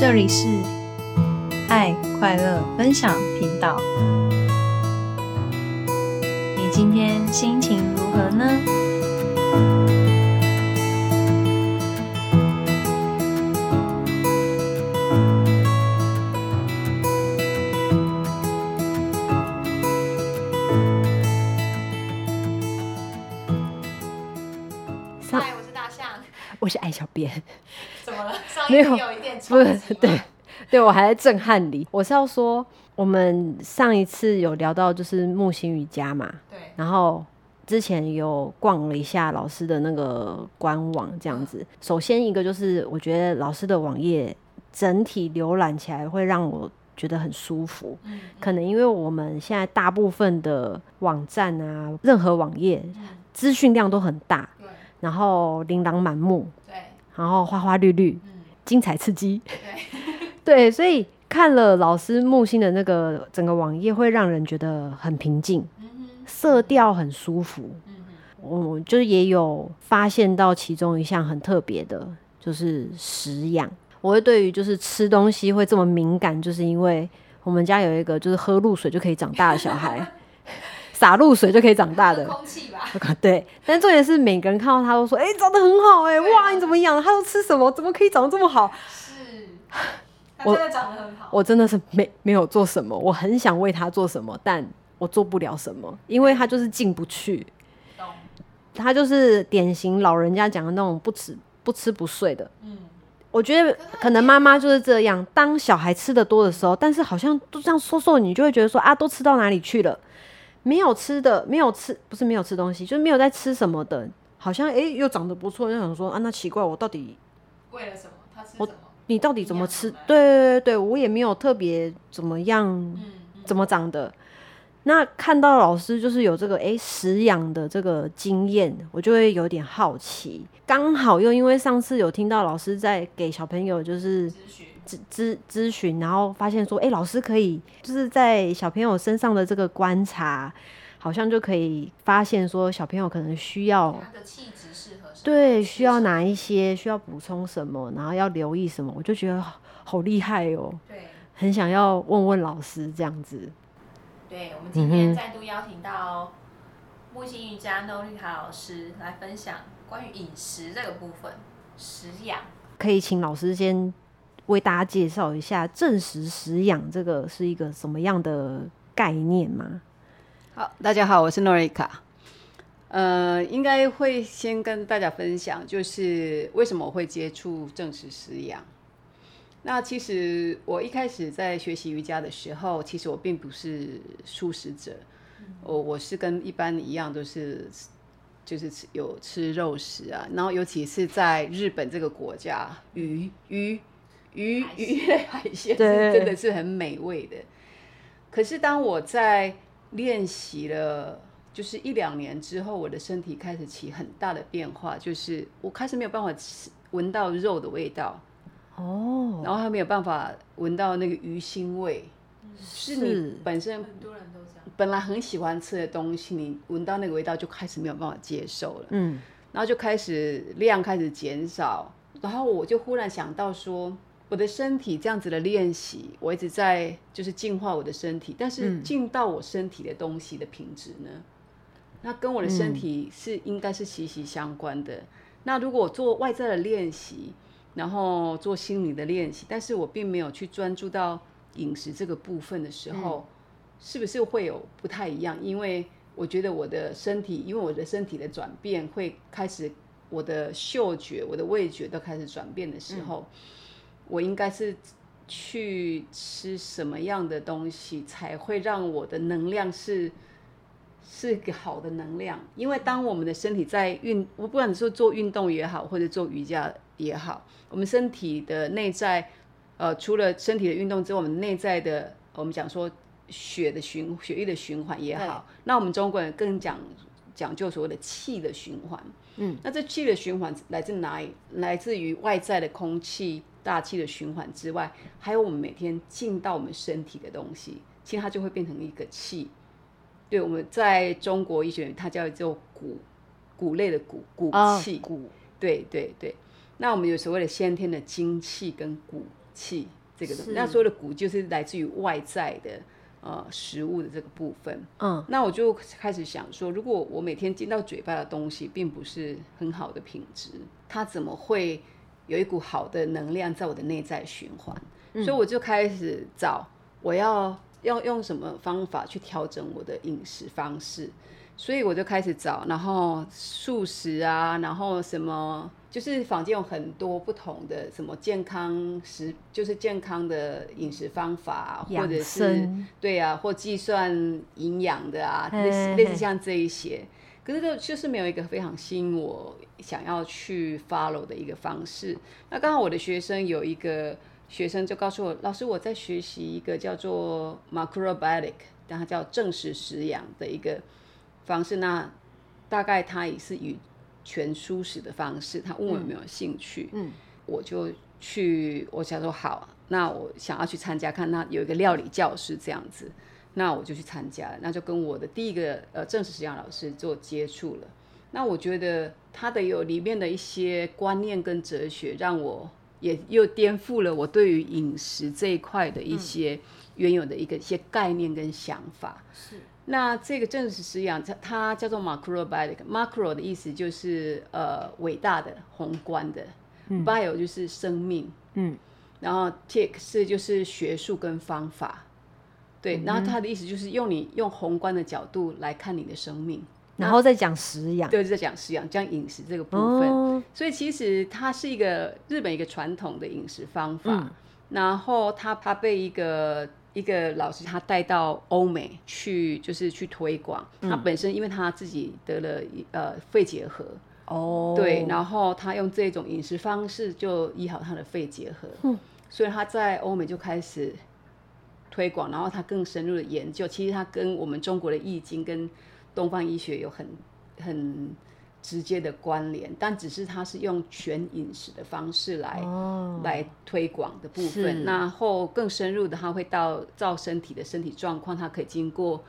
这里是爱快乐分享频道。你今天心情如何呢？嗨，我是大象。我是艾小编，怎么了？上没有一集有一点不是对，对我还在震撼里。我是要说，我们上一次有聊到就是木星瑜伽嘛，对。然后之前有逛了一下老师的那个官网，这样子。首先一个就是我觉得老师的网页整体浏览起来会让我觉得很舒服，嗯可能因为我们现在大部分的网站啊，任何网页资讯量都很大，对。然后琳琅满目，对，然后花花绿绿，嗯精彩刺激。对，对，所以看了老师木星的那个整个网页，会让人觉得很平静，嗯哼色调很舒服。嗯哼我就是也有发现到其中一项很特别的，就是食养。我会对于就是吃东西会这么敏感，就是因为我们家有一个就是喝露水就可以长大的小孩，洒露水就可以长大的。空气吧，对，但重点是每个人看到他都说：“哎、长得很好、哎，对哇，你怎么养的？他都吃什么？怎么可以长得这么好是，我它真的长得很？”好。我真的是没没有做什么，我很想为他做什么，但我做不了什么，因为他就是进不去，懂，他就是典型老人家讲的那种不吃不吃不睡的。嗯，我觉得可能妈妈就是这样，当小孩吃的多的时候，但是好像都这样说说，你就会觉得说啊，都吃到哪里去了？没有吃的，没有吃，不是没有吃东西，就是没有在吃什么的，好像诶又长得不错，就想说啊，那奇怪，我到底为了什么？他吃什我么？你到底怎么吃？对对对对，我也没有特别怎么样，嗯嗯怎么长的。那看到老师就是有这个诶食养的这个经验，我就会有点好奇。刚好又因为上次有听到老师在给小朋友就是咨，咨询，然后发现说，哎、老师可以就是在小朋友身上的这个观察，好像就可以发现说小朋友可能需要他的气质适合什么？对需要哪一些，需要补充什么，然后要留意什么，我就觉得好好厉害哦，对很想要问问老师这样子。对，我们今天再度邀请到木星瑜伽 No 丽卡老师来分享关于饮食这个部分，食养。可以请老师先为大家介绍一下正食食养这个是一个什么样的概念吗？好，大家好，我是诺瑞卡。呃，应该会先跟大家分享，就是为什么我会接触正食食养。那其实我一开始在学习瑜伽的时候，其实我并不是素食者，我我是跟一般一样都是就是吃有吃肉食啊，然后尤其是在日本这个国家，鱼鱼鱼海鱼类海鲜是真的是很美味的。可是当我在练习了就是一两年之后，我的身体开始起很大的变化，就是我开始没有办法吃闻到肉的味道，哦，然后还没有办法闻到那个鱼腥味，是。你本身很多人都这样。本来很喜欢吃的东西，你闻到那个味道就开始没有办法接受了，嗯，然后就开始量开始减少，然后我就忽然想到说，我的身体这样子的练习，我一直在就是净化我的身体，但是进到我身体的东西的品质呢，那跟我的身体是应该是息息相关的。那如果我做外在的练习，然后做心理的练习，但是我并没有去专注到饮食这个部分的时候，是不是会有不太一样？因为我觉得我的身体，因为我的身体的转变会开始，我的嗅觉、我的味觉都开始转变的时候，我应该是去吃什么样的东西，才会让我的能量是是个好的能量？因为当我们的身体在运，我不管你说做运动也好，或者做瑜伽也好，我们身体的内在，呃，除了身体的运动之外，我们内在的，我们讲说血的循血液的循环也好，那我们中国人更讲讲究所谓的气的循环。嗯，那这气的循环来自哪里？来自于外在的空气、大气的循环之外，还有我们每天进到我们身体的东西，其实它就会变成一个气。对，我们在中国医学里，它叫做骨骨类的骨骨啊气。骨对对对，那我们有所谓的先天的精气跟骨气这个东西。那所谓的骨就是来自于外在的呃食物的这个部分。嗯，那我就开始想说，如果我每天进到嘴巴的东西并不是很好的品质，它怎么会有一股好的能量在我的内在循环？所以我就开始找我要要用什么方法去调整我的饮食方式。所以我就开始找，然后素食啊，然后什么，就是坊间有很多不同的什么健康食，就是健康的饮食方法，或者是对啊，或计算营养的啊，类似类似像这一些。可是就就是没有一个非常吸引我想要去 follow 的一个方式。那刚好我的学生有一个学生就告诉我，老师我在学习一个叫做 macrobiotic，但它叫正食食养的一个方式。那大概他也是以全素食的方式，他问我有没有兴趣，嗯，我就去，我想说好，那我想要去参加看，那有一个料理教室这样子，那我就去参加了，那就跟我的第一个呃正式实养老师做接触了。那我觉得他的有里面的一些观念跟哲学，让我也又颠覆了我对于饮食这一块的一些原有的一个一些概念跟想法。是那这个正式食养，它它叫做 macrobiotic。macro 的意思就是呃伟大的、宏观的、b i o 就是生命，嗯，然后 tic 是就是学术跟方法，对，然后他的意思就是用你用宏观的角度来看你的生命，然后再讲食养，对，就在讲食养，讲饮食这个部分。哦，所以其实它是一个日本一个传统的饮食方法，嗯。然后他他被一个一个老师他带到欧美去，就是去推广。他本身因为他自己得了呃肺结核，哦，对，然后他用这种饮食方式就医好他的肺结核，所以他在欧美就开始推广，然后他更深入的研究，其实他跟我们中国的易经跟东方医学有很很直接的关联，但只是他是用全饮食的方式来、哦，来推广的部分，然后更深入的，他会到照身体的身体状况，它可以经过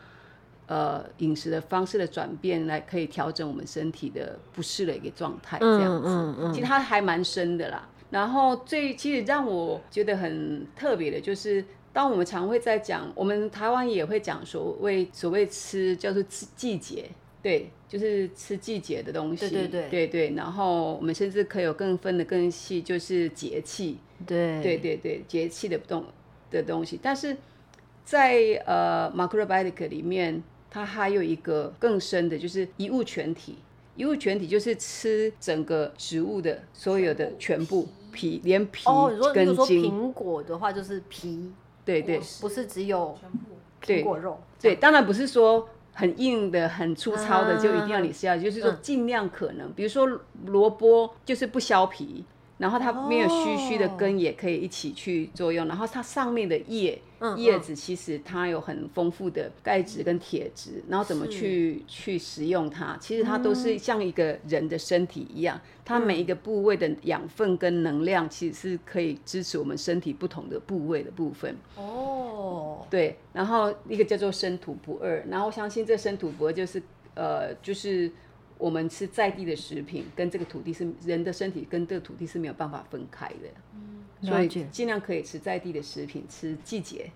呃饮食的方式的转变，来可以调整我们身体的不适的一个状态，这样子。嗯嗯其实它还蛮深的啦。然后最其实让我觉得很特别的就是。当我们常会在讲，我们台湾也会讲所谓所谓吃叫做季季节，对，就是吃季节的东西，对对对对对。然后我们甚至可以有更分的更细，就是节气，对对对对，节气的东的东西。但是在呃 macrobiotic 里面，它还有一个更深的，就是一物全体。一物全体就是吃整个植物的所有的全部皮，连皮跟如说，苹果的话就是皮，对对。不是只有全部。对。苹果肉，对，当然不是说很硬的、很粗糙的啊。就一定要你吃下去，就是说嗯尽量可能，比如说萝卜就是不削皮，然后它没有须须的哦。根也可以一起去作用，然后它上面的叶嗯叶子其实它有很丰富的钙质跟铁质，然后怎么去去食用它，其实它都是像一个人的身体一样，它嗯每一个部位的养分跟能量其实是可以支持我们身体不同的部位的部分。哦，对，然后一个叫做生土不二，然后我相信这生土不二就是呃，就是我们吃在地的食品，跟这个土地是人的身体跟这个土地是没有办法分开的，所以尽量可以吃在地的食品，吃季节。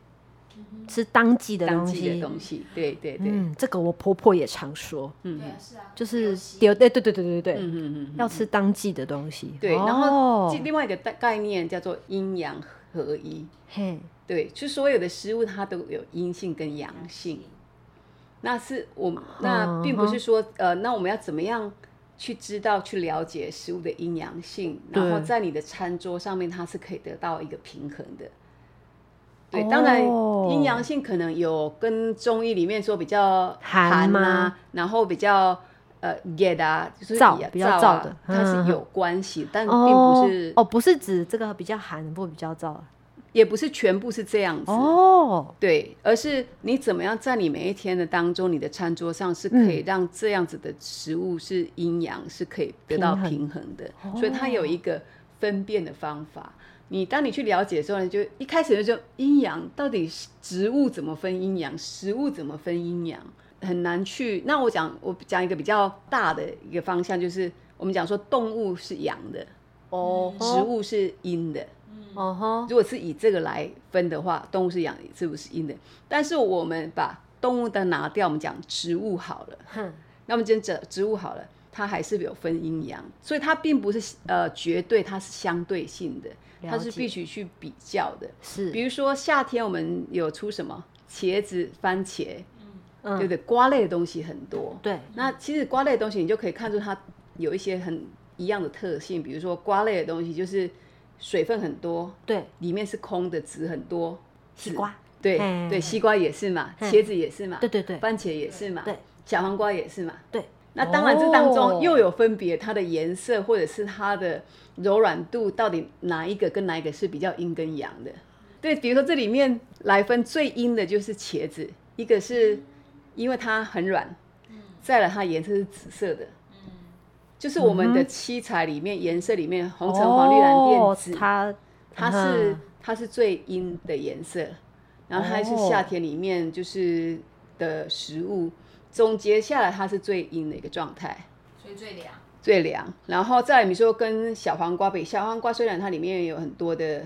吃当季的东当季的西，东西，对对对，嗯，这个我婆婆也常说，对啊，是啊，就是丢，对对对对对对。对，嗯嗯嗯，要吃当季的东西，对，然哦。后另外一个概概念叫做阴阳合一，嘿，对，就所有的食物它都有阴性跟阳性。那是我那并不是说呃，那我们要怎么样去知道、去了解食物的阴阳性，然后在你的餐桌上面它是可以得到一个平衡的。对，当然哦阴阳性可能有跟中医里面说比较寒寒吗？啊，然后比较呃热啊，就是比较燥的。它嗯。是有关系，但并不是哦，不是指这个比较寒，或比较燥也不是全部是这样子。哦，对，而是你怎么样在你每一天的当中，你的餐桌上是可嗯以让这样子的食物是阴阳是可以得到平衡的，所以它有一个分辨的方法。你当你去了解的时候，你就一开始就阴阳到底是植物怎么分阴阳，食物怎么分阴阳，很难去。那我讲我讲一个比较大的一个方向，就是我们讲说动物是阳的，哦植物是阴的。哦吼，如果是以这个来分的话，动物是阳，是不是阴的？但是我们把动物的拿掉，我们讲植物好了。哼，那么今天植植物好了，它还是有分阴阳，所以它并不是呃绝对，它是相对性的，它是必须去比较的。是，比如说夏天我们有出什么茄子、番茄，嗯对不对？瓜类的东西很多。对，那其实瓜类的东西，你就可以看出它有一些很一样的特性，比如说瓜类的东西就是水分很多，对，里面是空的，籽很多。西瓜，对嘿。对，西瓜也是嘛，茄子也是嘛，对对对。番茄也是嘛，对，小黄瓜也是嘛。对，那当然，这当哦。中又有分别，它的颜色或者是它的柔软度，到底哪一个跟哪一个是比较阴跟阳的？对，比如说这里面来分最阴的就是茄子，一个是因为它很软，再来它颜色是紫色的，就是我们的七彩里面颜色里面红橙黄绿蓝靛紫，哦它它是嗯它是最阴的颜色，然后它是哦夏天里面就是的食物，总结下来它是最阴的一个状态。所以最凉。最凉，然后再来你说跟小黄瓜比，小黄瓜虽然它里面有很多的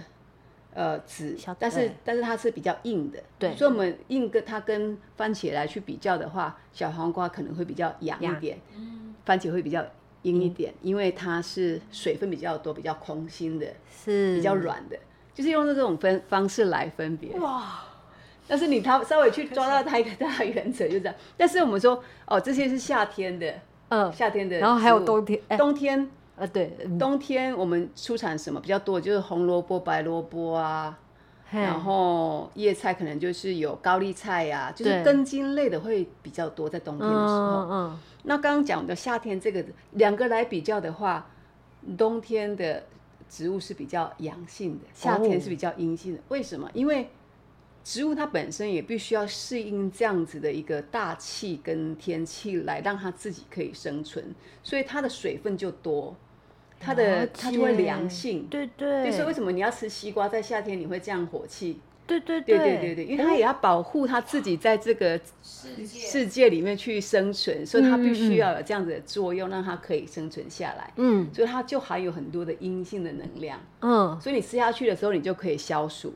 呃籽，但是但是它是比较硬的，对所以我们硬跟它跟番茄来去比较的话，小黄瓜可能会比较痒一阳点，番茄会比较阴一点，因为它是水分比较多、比较空心的、是比较软的，就是用这种分方式来分别。哇！但是你它稍微去抓到它一个大原则就这样，但是我们说哦，这些是夏天的，嗯，夏天的，然后还有冬天，哎，冬天啊，对，嗯冬天我们出产什么比较多？就是红萝卜、白萝卜啊，然后叶菜可能就是有高丽菜呀、就是根茎类的会比较多，在冬天的时候。嗯嗯，那刚刚讲的夏天这个两个来比较的话，冬天的植物是比较阳性的，夏天是比较阴性的。为什么？因为植物它本身也必须要适应这样子的一个大气跟天气，来让它自己可以生存，所以它的水分就多，它的它就会解凉性。对对，对，所以为什么你要吃西瓜，在夏天你会这样火气？对对对对对。对，因为他也要保护他自己在这个世界。世界里面去生存，所以他必须要有这样子的作用，让他可以生存下来。嗯。所以它就含有很多的阴性的能量，嗯，所以你吃下去的时候，你就可以消暑，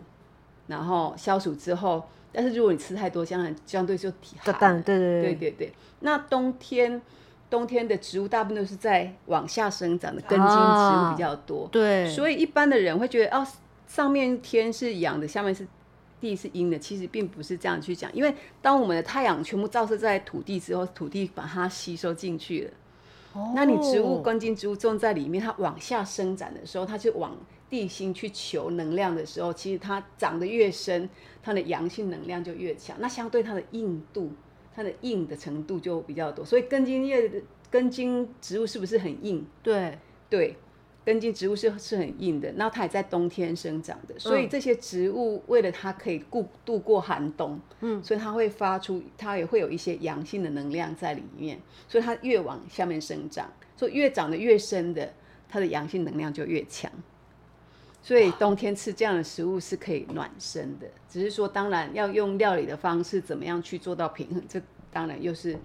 然后消暑之后，但是如果你吃太多，相然相对就体寒。了。蛋对对对。对对，那冬天冬天的植物大部分都是在往下生长的根茎植物比较多，对，所以一般的人会觉得哦，上面天是阳的，下面是地是阴的，其实并不是这样去讲，因为当我们的太阳全部照射在土地之后，土地把它吸收进去了。那你植物哦根茎植物种在里面，它往下生长的时候，它就往地心去求能量的时候，其实它长得越深，它的阳性能量就越强，那相对它的硬度，它的硬的程度就比较多。所以根茎叶的根茎植物是不是很硬？对，对，根茎植物是是很硬的，那它也在冬天生长的，所以这些植物为了它可以度度过寒冬，嗯，所以它会发出，它也会有一些阳性的能量在里面，所以它越往下面生长，所以越长得越深的，它的阳性能量就越强。所以冬天吃这样的食物是可以暖身的，只是说当然要用料理的方式怎么样去做到平衡，这当然又是对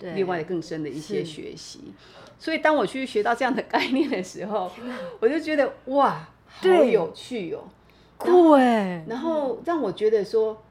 另外更深的一些学习。所以当我去学到这样的概念的时候，我就觉得哇，好有趣哦。酷哎，然后让我觉得说，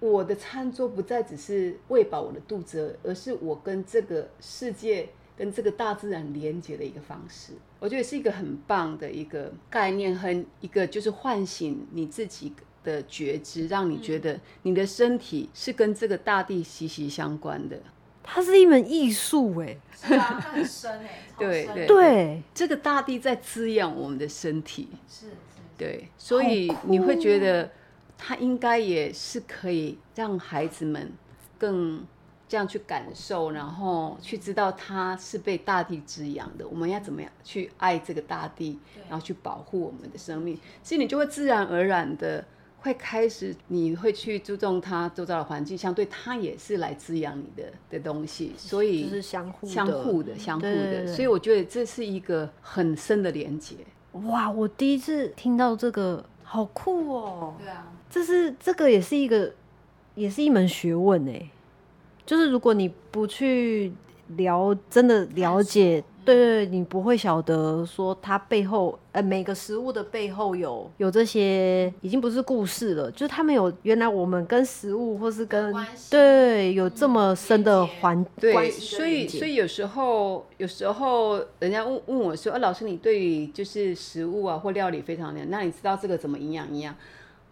我的餐桌不再只是喂饱我的肚子，而是我跟这个世界、跟这个大自然连接的一个方式。我觉得是一个很棒的一个概念，和一个就是唤醒你自己的觉知，让你觉得你的身体是跟这个大地息息相关的。它是一门艺术哎，是啊，它很深哎，对对对，这个大地在滋养我们的身体，是是，对，所以你会觉得它应该也是可以让孩子们更这样去感受，然后去知道它是被大地滋养的。我们要怎么样去爱这个大地，然后去保护我们的生命？所以你就会自然而然的会开始，你会去注重它周遭的环境，相对它也是来滋养你的的东西，所以就是相互的相互的、相互的。对对对所以我觉得这是一个很深的连接。哇，我第一次听到这个，好酷哦！对啊，这是这个也是一个，也是一门学问哎。就是如果你不去了真的了解对对，你不会晓得说它背后，呃，每个食物的背后有有这些，已经不是故事了，就是他们有原来我们跟食物或是跟对有这么深的环对，所以所以有时候有时候人家问问我说，啊，老师你对于就是食物啊或料理非常了解，那你知道这个怎么营养营养？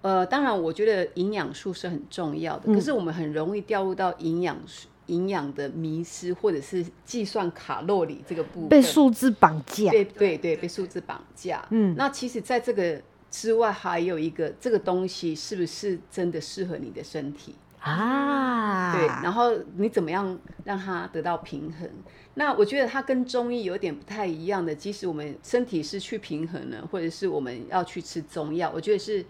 呃，当然我觉得营养素是很重要的，可是我们很容易掉入到营养素营养的迷失，或者是计算卡路里这个部分，被数字绑架。对对对，被数字绑架。嗯，那其实在这个之外，还有一个这个东西是不是真的适合你的身体？啊，对，然后你怎么样让它得到平衡？那我觉得它跟中医有点不太一样的，即使我们身体失去平衡了，或者是我们要去吃中药，我觉得是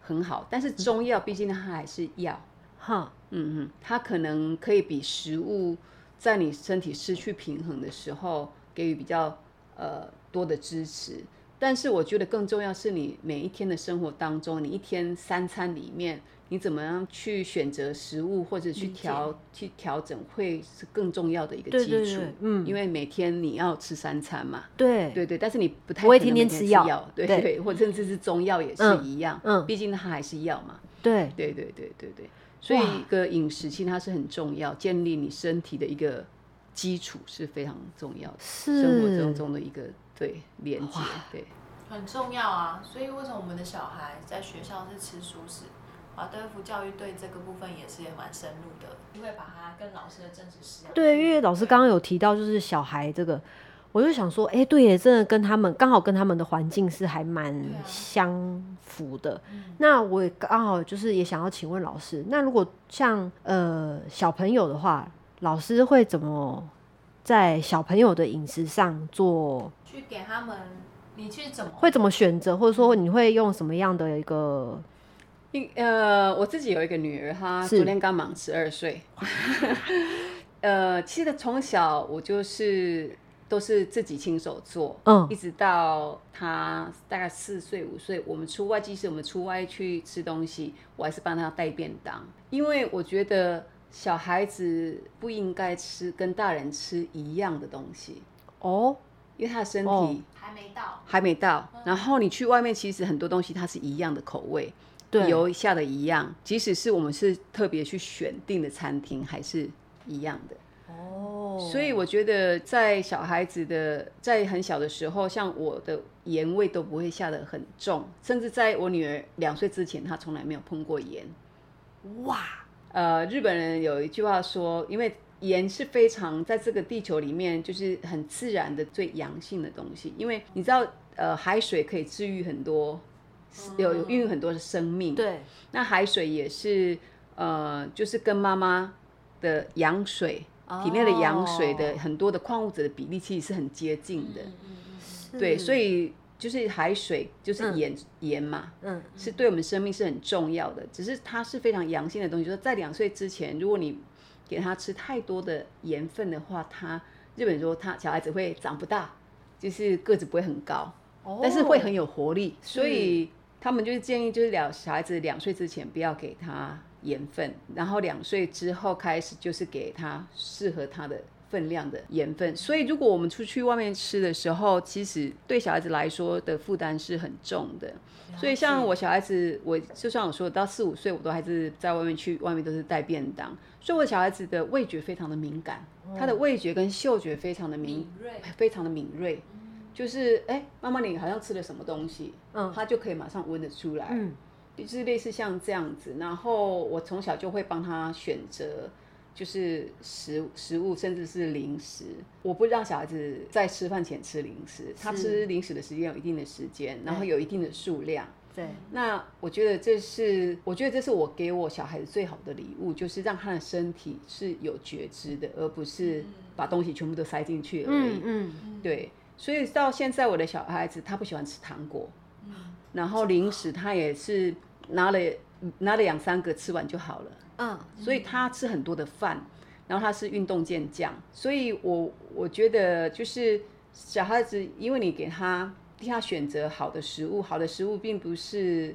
很好。但是中药毕竟它还是药，哈，嗯嗯，它可能可以比食物在你身体失去平衡的时候给予比较呃多的支持。但是我觉得更重要是你每一天的生活当中，你一天三餐里面，你怎么样去选择食物或者去调去调整，会是更重要的一个基础。对对嗯。因为每天你要吃三餐嘛，对。对对，但是你不太不会天天吃药。对对对，或甚至是中药也是嗯一样，嗯。毕竟它还是药嘛。对，对对对对对，所以一个饮食其实它是很重要，建立你身体的一个基础是非常重要的，生活是当中的一个对连接，对。很重要啊，所以为什么我们的小孩在学校是吃熟食？华德福教育对这个部分也是蛮深入的，因为把它跟老师的正式师对，因为老师刚刚有提到就是小孩这个，我就想说，哎、对耶，真的跟他们刚好跟他们的环境是还蛮相符的。那我也刚好就是也想要请问老师，那如果像呃小朋友的话，老师会怎么在小朋友的饮食上做？去给他们，你去怎么会怎么选择，或者说你会用什么样的一个？一呃，我自己有一个女儿，她昨天刚满十二岁。呃，其实从小我就是都是自己亲手做，嗯。一直到他大概四岁五岁，我们出外，即使我们出外去吃东西，我还是帮他带便当，因为我觉得小孩子不应该吃跟大人吃一样的东西，哦，因为他的身体、哦。还没到？还没到。然后你去外面，其实很多东西它是一样的口味，对。油下的一样，即使是我们是特别去选定的餐厅，还是一样的。哦，所以我觉得在小孩子的在很小的时候，像我的盐味都不会下得很重，甚至在我女儿两岁之前，她从来没有碰过盐。哇，呃，日本人有一句话说，因为盐是非常在这个地球里面就是很自然的最阳性的东西，因为你知道，呃，海水可以治愈很多，有有孕育很多的生命。对，那海水也是，呃，就是跟妈妈的羊水。体内的羊水的哦很多的矿物质的比例其实是很接近的，嗯对，所以就是海水就是盐、盐嘛，嗯，是对我们生命是很重要的。只是它是非常阳性的东西，就是在两岁之前，如果你给他吃太多的盐分的话，他日本说他小孩子会长不大，就是个子不会很高，但是会很有活力。所以他们就是建议，就是两小孩子两岁之前不要给他盐分，然后两岁之后开始就是给他适合他的。分量的盐分，所以如果我们出去外面吃的时候，其实对小孩子来说的负担是很重的。所以像我小孩子，我就像我说的，到四五岁我都还是在外面去，外面都是带便当，所以我小孩子的味觉非常的敏感，他的味觉跟嗅觉非常的敏敏锐。非常的敏锐，就是哎，妈妈你好像吃了什么东西，嗯。他就可以马上闻得出来，嗯，就是类似像这样子。然后我从小就会帮他选择。就是食食物，甚至是零食，我不让小孩子在吃饭前吃零食。他吃零食的时间有一定的时间，然后有一定的数量。对，那我觉得这是，我觉得这是我给我小孩子最好的礼物，就是让他的身体是有觉知的，而不是把东西全部都塞进去而已。嗯嗯，对，所以到现在我的小孩子他不喜欢吃糖果，然后零食他也是拿了拿了两三个吃完就好了。嗯，所以他吃很多的饭，然后他是运动健将，所以我我觉得就是小孩子，因为你给他替他选择好的食物，好的食物并不是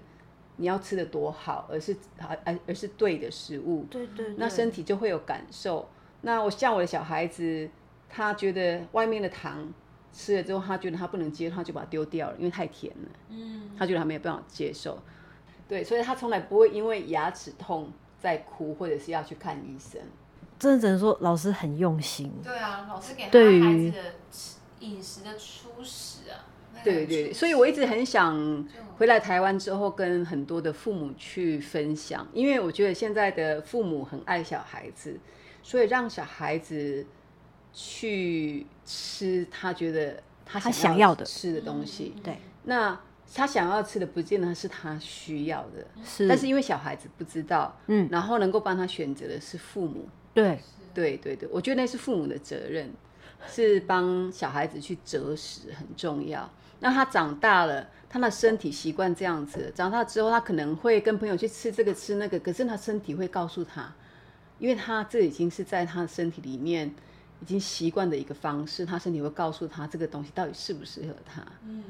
你要吃的多好，而是而而是对的食物，对对，那身体就会有感受。那我像我的小孩子，他觉得外面的糖吃了之后，他觉得他不能接受，他就把它丢掉了，因为太甜了。嗯，他觉得他没有办法接受。对，所以他从来不会因为牙齿痛在哭，或者是要去看医生。真的只能说老师很用心。对啊，老师给对于孩子的吃饮食的初始啊，那个对对，所以我一直很想回来台湾之后，跟很多的父母去分享，因为我觉得现在的父母很爱小孩子，所以让小孩子去吃他觉得他想要的吃的东西。对，那他想要吃的，不见得是他需要的，是，但是因为小孩子不知道，嗯，然后能够帮他选择的是父母。对，对对对，我觉得那是父母的责任，是帮小孩子去择食很重要。那他长大了，他的身体习惯这样子，长大之后他可能会跟朋友去吃这个吃那个，可是他身体会告诉他，因为他这已经是在他的身体里面已经习惯的一个方式，他身体会告诉他这个东西到底适不适合他。嗯，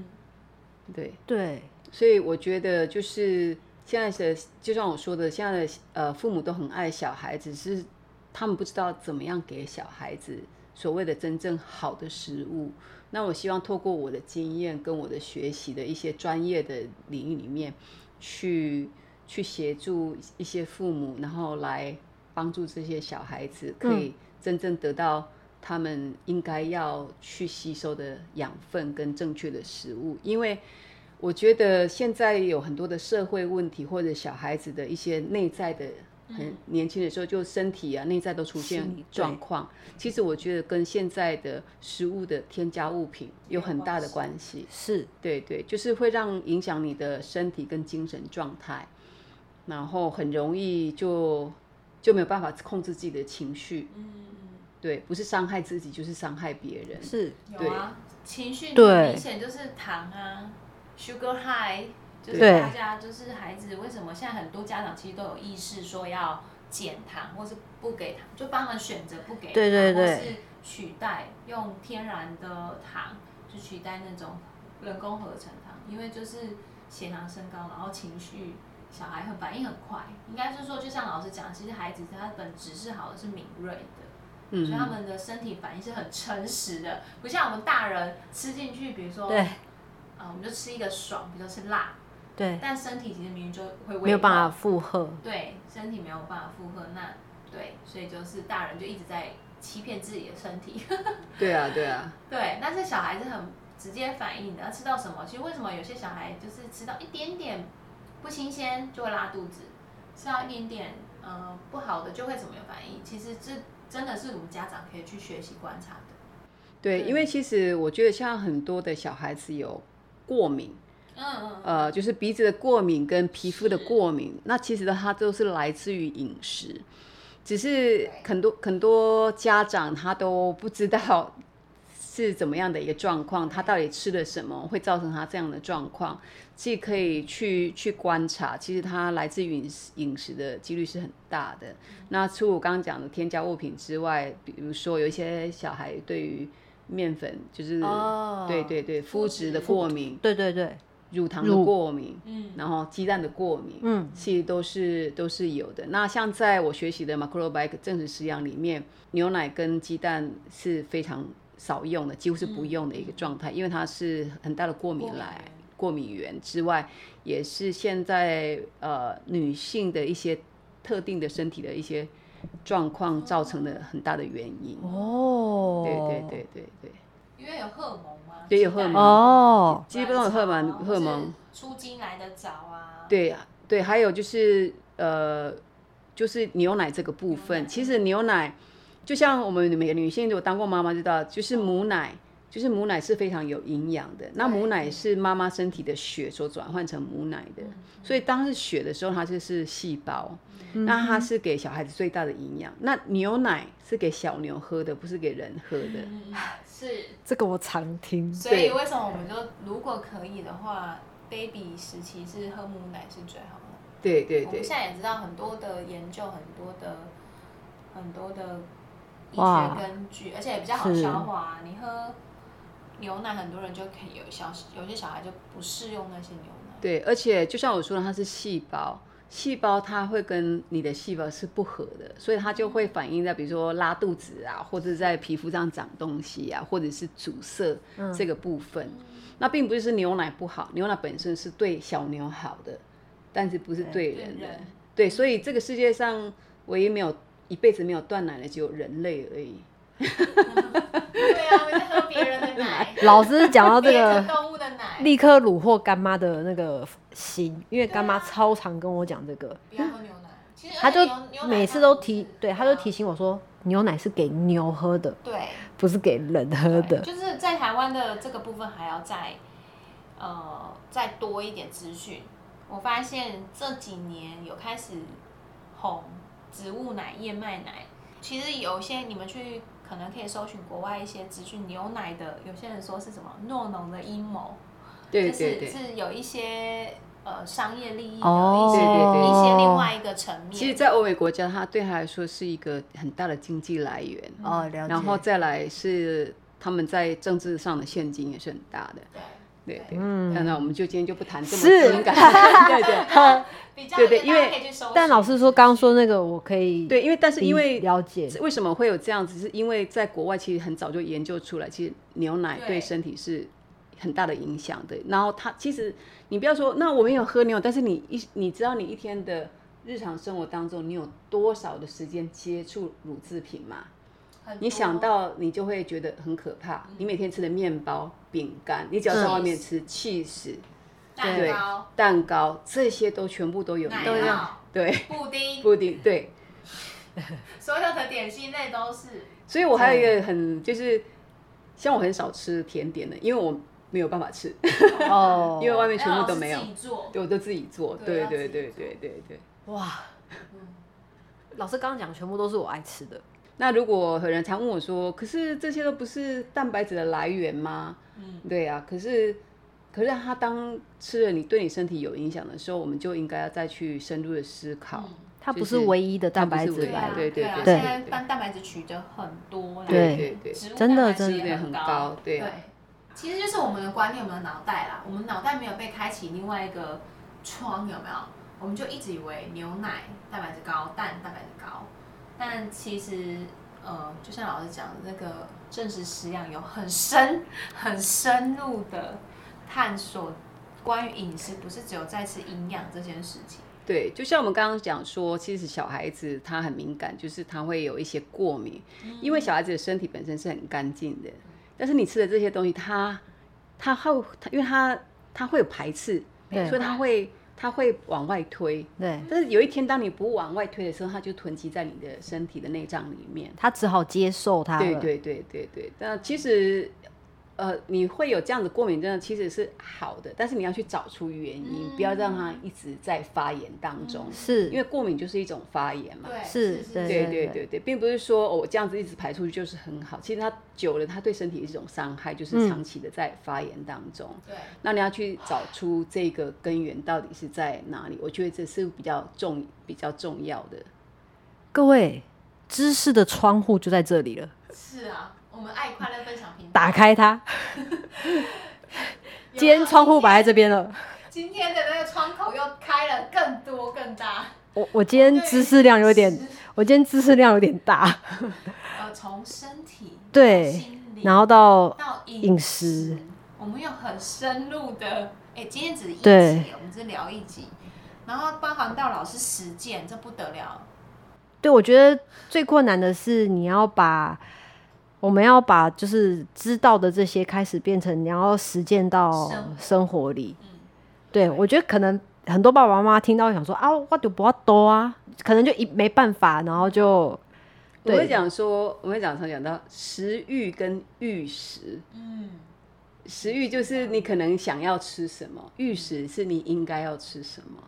对，对，所以我觉得就是现在的，就像我说的，现在的呃父母都很爱小孩子，是他们不知道怎么样给小孩子所谓的真正好的食物。那我希望透过我的经验跟我的学习的一些专业的领域里面，去去协助一些父母，然后来帮助这些小孩子可以真正得到他们应该要去吸收的养分跟正确的食物，因为。我觉得现在有很多的社会问题，或者小孩子的一些内在的，很年轻的时候就身体啊、内在都出现状况。其实我觉得跟现在的食物的添加物品有很大的关系。是，对对，就是会让影响你的身体跟精神状态，然后很容易就就没有办法控制自己的情绪。嗯，对，不是伤害自己，就是伤害别人。是，有啊，情绪对明显就是糖啊，sugar high，就是大家就是孩子为什么现在很多家长其实都有意识说要减糖，或是不给糖，就帮他们选择不给糖，对对对或是取代用天然的糖，去取代那种人工合成糖，因为就是血糖升高，然后情绪。小孩很反应很快，应该是说，就像老师讲，其实孩子他本质是好的，是敏锐的，嗯所以他们的身体反应是很诚实的，不像我们大人吃进去，比如说，对。呃，我们就吃一个爽，比如说吃辣，对，但身体其实明明就会没有办法法，负荷。对，身体没有办法负荷，那对，所以就是大人就一直在欺骗自己的身体，对啊，对啊，对，但是小孩子很直接反应的，要吃到什么，其实为什么有些小孩就是吃到一点点不新鲜就会拉肚子，吃到一点点呃不好的就会怎么有反应，其实这真的是我们家长可以去学习观察的。对，因为其实我觉得像很多的小孩子有过敏，嗯嗯呃，就是鼻子的过敏跟皮肤的过敏，那其实它都是来自于饮食，只是很多很多家长他都不知道是怎么样的一个状况，他到底吃了什么会造成他这样的状况，既可以去去观察，其实它来自于饮食饮食的几率是很大的。那除了我刚刚讲的添加物品之外，比如说有一些小孩对于面粉就是、哦对对对麸质的过敏，对对对，乳糖的乳过敏，嗯然后鸡蛋的过敏，嗯，其实都是都是有的。那像在我学习的 Macrobike 正式食养里面，牛奶跟鸡蛋是非常少用的，几乎是不用的一个状态，因为它是很大的过敏来过敏。源之外，也是现在呃女性的一些特定的身体的一些状况造成的很大的原因。哦，对对对对对，因为有荷尔蒙吗，对有荷尔蒙。哦，基本上有荷尔蒙荷尔蒙。出经来的早啊，对对，还有就是呃，就是牛奶这个部分，其实牛奶就像我们每个女性，如果当过妈妈知道，就是母奶。就是母奶是非常有营养的，那母奶是妈妈身体的血所转换成母奶的，所以当是血的时候，它就是细胞，那它是给小孩子最大的营养。那牛奶是给小牛喝的，不是给人喝的。嗯，是，这个我常听。所以为什么我们就如果可以的话，baby 时期是喝母奶是最好的。对对对我们现在也知道很多的研究，很多的很多的医哇学根据，而且也比较好消化。你喝牛奶，很多人就可以有小，有些小孩就不适用那些牛奶。对，而且就像我说的，它是细胞，细胞它会跟你的细胞是不合的，所以它就会反映在比如说拉肚子啊，或者在皮肤上长东西啊，或者是阻塞这个部分。那并不是牛奶不好，牛奶本身是对小牛好的，但是不是对人的。对，所以这个世界上唯一没有一辈子没有断奶的，只有人类而已。对啊，我在喝别人的奶。老师讲到这个，动物的奶，立刻虏获干妈的那个心，因为干妈超常跟我讲这个，不要喝牛奶。其实他就每次都提对，他就提醒我说，牛奶是给牛喝的，对。不是给人喝的。就是在台湾的这个部分还要再呃再多一点资讯。我发现这几年有开始红植物奶、燕麦奶，其实有些你们去可能可以搜寻国外一些资讯，牛奶的有些人说是什么诺农的阴谋，就对对对。是是有一些呃商业利益的哦一些、对对对一些另外一个层面。其实，在欧美国家，它对他来说是一个很大的经济来源，哦，了解。然后再来是他们在政治上的现金也是很大的。对对对，嗯那那我们就今天就不谈这么是敏感。对对比较对对因为但老师说刚刚说那个，我可以对，因为但是因为了解，为什么会有这样子？是因为在国外其实很早就研究出来，其实牛奶对对身体是很大的影响的。然后它其实你不要说，那我没有喝牛，但是你一你知道你一天的日常生活当中，你有多少的时间接触乳制品吗？很你想到你就会觉得很可怕。你每天吃的面包、饼干，你只要在外面吃 cheese、对蛋糕、蛋糕，这些都全部都有奶牛奶。酪、对，布丁，布丁对。所有的点心类都是。所以我还有一个很就是，像我很少吃甜点的，因为我没有办法吃，哦，因为外面全部都没有自，己做，对我都自己做。对对对对对对对。哇，老师刚刚讲全部都是我爱吃的，那如果有人常问我说，可是这些都不是蛋白质的来源吗？嗯，对啊，可是可是它当吃了你对你身体有影响的时候，我们就应该要再去深入的思考。嗯它不是是唯一的蛋白质来源。对啊，对啊，对对对现在对蛋蛋白质取得很多啦，对对对植物真的蛋白质也很高高，对啊其实就是我们的观念，我们的脑袋啦，我们脑袋没有被开启另外一个窗，有没有？我们就一直以为牛奶蛋白质高，蛋蛋白质高，但其实呃，就像老师讲的那个正食食养有很深、很深入的探索关于饮食，不是只有在吃营养这件事情。对，就像我们刚刚讲说，其实小孩子他很敏感，就是他会有一些过敏，因为小孩子的身体本身是很干净的，但是你吃的这些东西，他他会，他因为他他会有排斥，所以他会他会往外推。对，但是有一天，当你不往外推的时候，它就囤积在你的身体的内脏里面。它只好接受它了。对对对对对，那其实。呃，你会有这样子过敏症，其实是好的，但是你要去找出原因，不要让它一直在发炎当中，是。因为过敏就是一种发炎嘛。对，是对对对对对，并不是说、哦我这样子一直排出去就是很好，其实它久了，它对身体是一种伤害，就是长期的在发炎当中。对，那你要去找出这个根源到底是在哪里，我觉得这是比较重比较重要的。各位，知识的窗户就在这里了，是啊，我们爱快乐分享平台。打开它。今天窗户摆在这边了，今天的那个窗口又开了更多更大。我我今天知识量有点，我今天知识量有点大，呃，从身体对然后到到饮饮食，我们有很深入的，哎、今天只是一集，我们只聊一集，然后包含到老师实践，这不得了。对，我觉得最困难的是你要把我们要把就是知道的这些开始变成你要实践到生活里。嗯，对，我觉得可能很多爸爸妈妈听到想说啊，我就不要多啊，可能就一没办法，然后就我对会讲说，我会讲常讲到食欲跟欲食。嗯，食欲就是你可能想要吃什么，欲食是你应该要吃什么。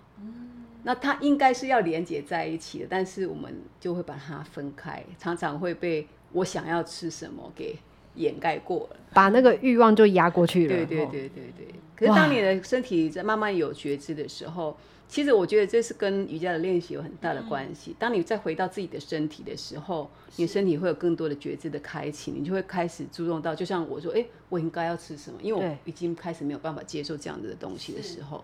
那它应该是要连接在一起的，但是我们就会把它分开，常常会被我想要吃什么给掩盖过了。把那个欲望就压过去了。对对哦，对对对。可是当你的身体在慢慢有觉知的时候，其实我觉得这是跟瑜伽的练习有很大的关系。当你再回到自己的身体的时候，你身体会有更多的觉知的开启，你就会开始注重到，就像我说，哎、我应该要吃什么，因为我已经开始没有办法接受这样子的东西的时候，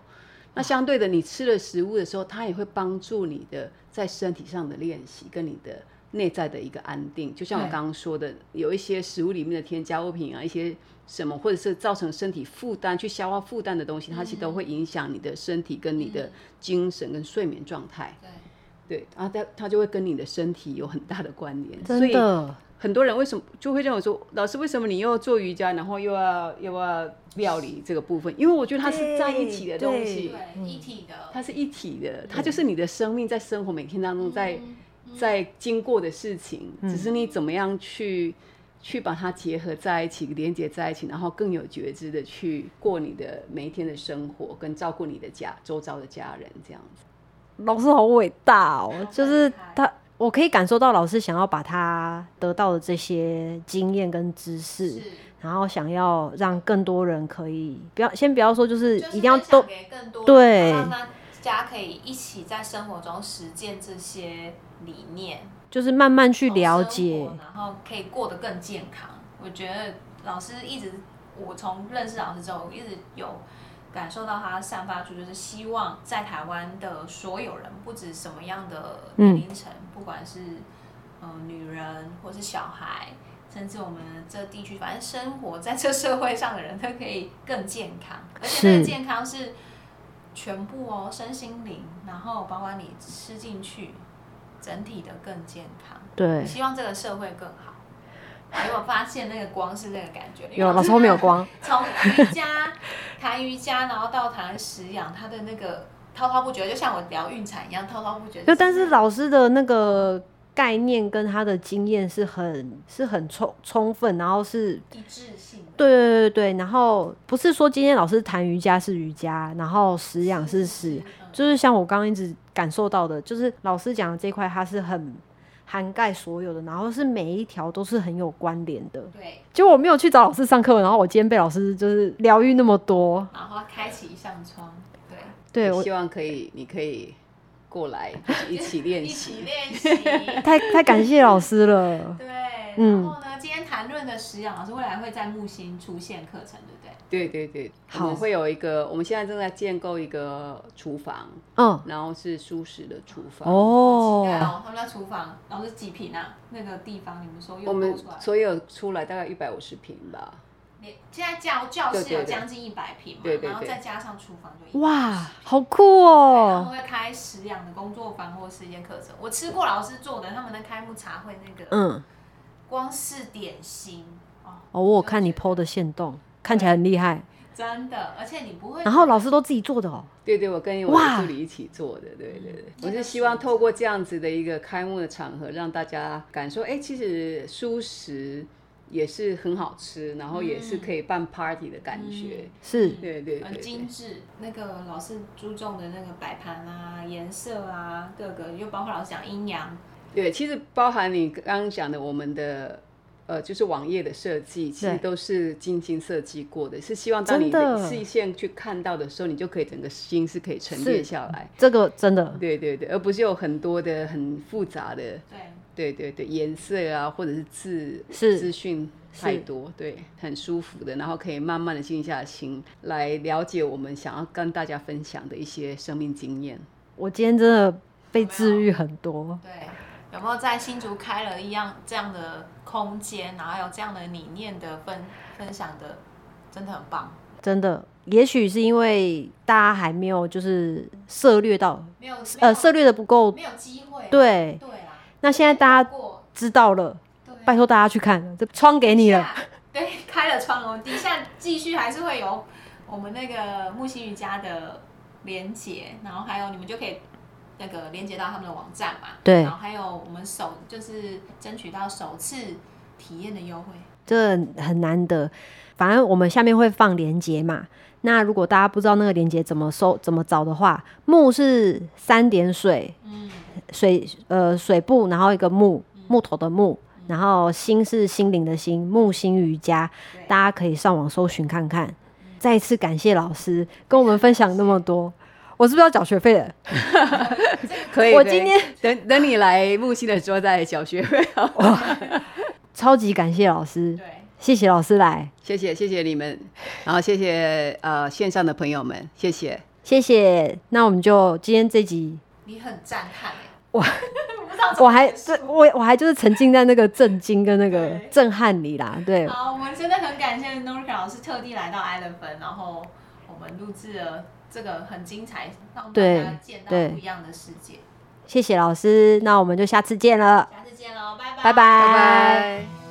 那相对的，你吃了食物的时候，它也会帮助你的在身体上的练习跟你的内在的一个安定。就像我对刚刚说的，有一些食物里面的添加物品啊，一些什么，或者是造成身体负担、去消化负担的东西，它其实都会影响你的身体跟你的精神跟睡眠状态。对，对，然后它它就会跟你的身体有很大的关联。所以真的，很多人为什么就会认为说，老师为什么你又做瑜伽，然后又要又要料理这个部分？因为我觉得它是在一起的东西，对，一体的，它是一体的，它就是你的生命在生活每天当中在在经过的事情，只是你怎么样去去把它结合在一起，连接在一起，然后更有觉知的去过你的每一天的生活，跟照顾你的家周遭的家人这样子。老师好伟大哦！就是他，我可以感受到老师想要把他得到的这些经验跟知识，然后想要让更多人可以不要先不要说，就是一定要都给更多对家可以一起在生活中实践这些理念，就是慢慢去了解，然后可以过得更健康。我觉得老师一直，我从认识老师之后，我一直有感受到他散发出，就是希望在台湾的所有人，不止什么样的年龄层，不管是呃女人或是小孩。甚至我们这地区，反正生活在这社会上的人都可以更健康，而且那个健康是全部哦，身心灵，然后包括你吃进去，整体的更健康。对，希望这个社会更好。有没有发现那个光是那个感觉？有老师后面有光，从瑜伽谈瑜伽，然后到谈食养，他的那个滔滔不绝，就像我聊孕产一样滔滔不绝。就但是老师的那个概念跟他的经验是很是很充充分，然后是一致性的，对对对对，然后不是说今天老师谈瑜伽是瑜伽，然后食养是食，嗯。就是像我刚刚一直感受到的，就是老师讲的这一块，它是很涵盖所有的，然后是每一条都是很有关联的。对，结果我没有去找老师上课，然后我今天被老师就是疗愈那么多，然后开启一扇窗，对，对我希望可以，你可以过来 一起练一习起。练习。太太感谢老师了。对，嗯然后呢，今天谈论的食养老师未来会在木星出现课程，对不对？对对对，我好们会有一个，我们现在正在建构一个厨房，嗯，然后是舒适的厨房。哦期待哦，他们的厨房，然后是几平啊？那个地方你们说又我们？所有出来大概一百五十平吧。连现在教教室有将近一百平嘛，对对对然后再加上厨房就150哇，好酷他哦们！会开食养的工作坊或是一些课程。我吃过老师做的他们的开幕茶会那个，嗯，光是点心哦，哦，我有看你 PO 的线动，看起来很厉害。真的，而且你不会，然后老师都自己做的哦。对对，我跟我的助理一起做的，对对对。我是希望透过这样子的一个开幕的场合，让大家感受，哎，其实舒食也是很好吃，然后也是可以办 party 的感觉。是很对对对对。精致。那个老师注重的那个摆盘啊、颜色啊，各个又包括老师讲阴阳，对，其实包含你刚刚讲的我们的。呃，就是网页的设计，其实都是精心设计过的，是希望当你视线去看到的时候，你就可以整个心是可以沉淀下来。这个真的对对对，而不是有很多的很复杂的对，对对对，颜色啊，或者是字是资讯太多，对，很舒服的，然后可以慢慢的静下心来了解我们想要跟大家分享的一些生命经验。我今天真的被治愈很多。对，有没有在新竹开了一样这样的空间，然后有这样的理念的分分享的，真的很棒。真的，也许是因为大家还没有就是涉略到，没有呃，涉略的不够没有机会，对。那现在大家知道了，拜托大家去看，这窗给你了。下对，开了窗，我们底下继续还是会有我们那个木星瑜伽的连接，然后还有你们就可以那个连接到他们的网站嘛。对然后还有我们首就是争取到首次体验的优惠。这很难得。反正我们下面会放连接嘛。那如果大家不知道那个连接怎么搜、怎么找的话，木是三点水，嗯，水呃水部，然后一个木木头的木，然后心是心灵的心，木心瑜伽，大家可以上网搜寻看看。再一次感谢老师跟我们分享那么多，我是不是要缴学费了？可以，我今天等等你来木星的时候再缴学费好。超级感谢老师，对，谢谢老师来。谢谢谢谢你们，然后谢谢呃线上的朋友们，谢谢。谢谢。那我们就今天这集，你很赞叹哎，我 我还我我还就是沉浸在那个震惊跟那个震撼里啦。对，好，我们真的很感谢 Norika 老师特地来到 Island 分，然后我们录制了这个很精彩，让大对家见到不一样的世界。谢谢老师。那我们就下次见了，下次见喽，拜拜，拜拜拜拜。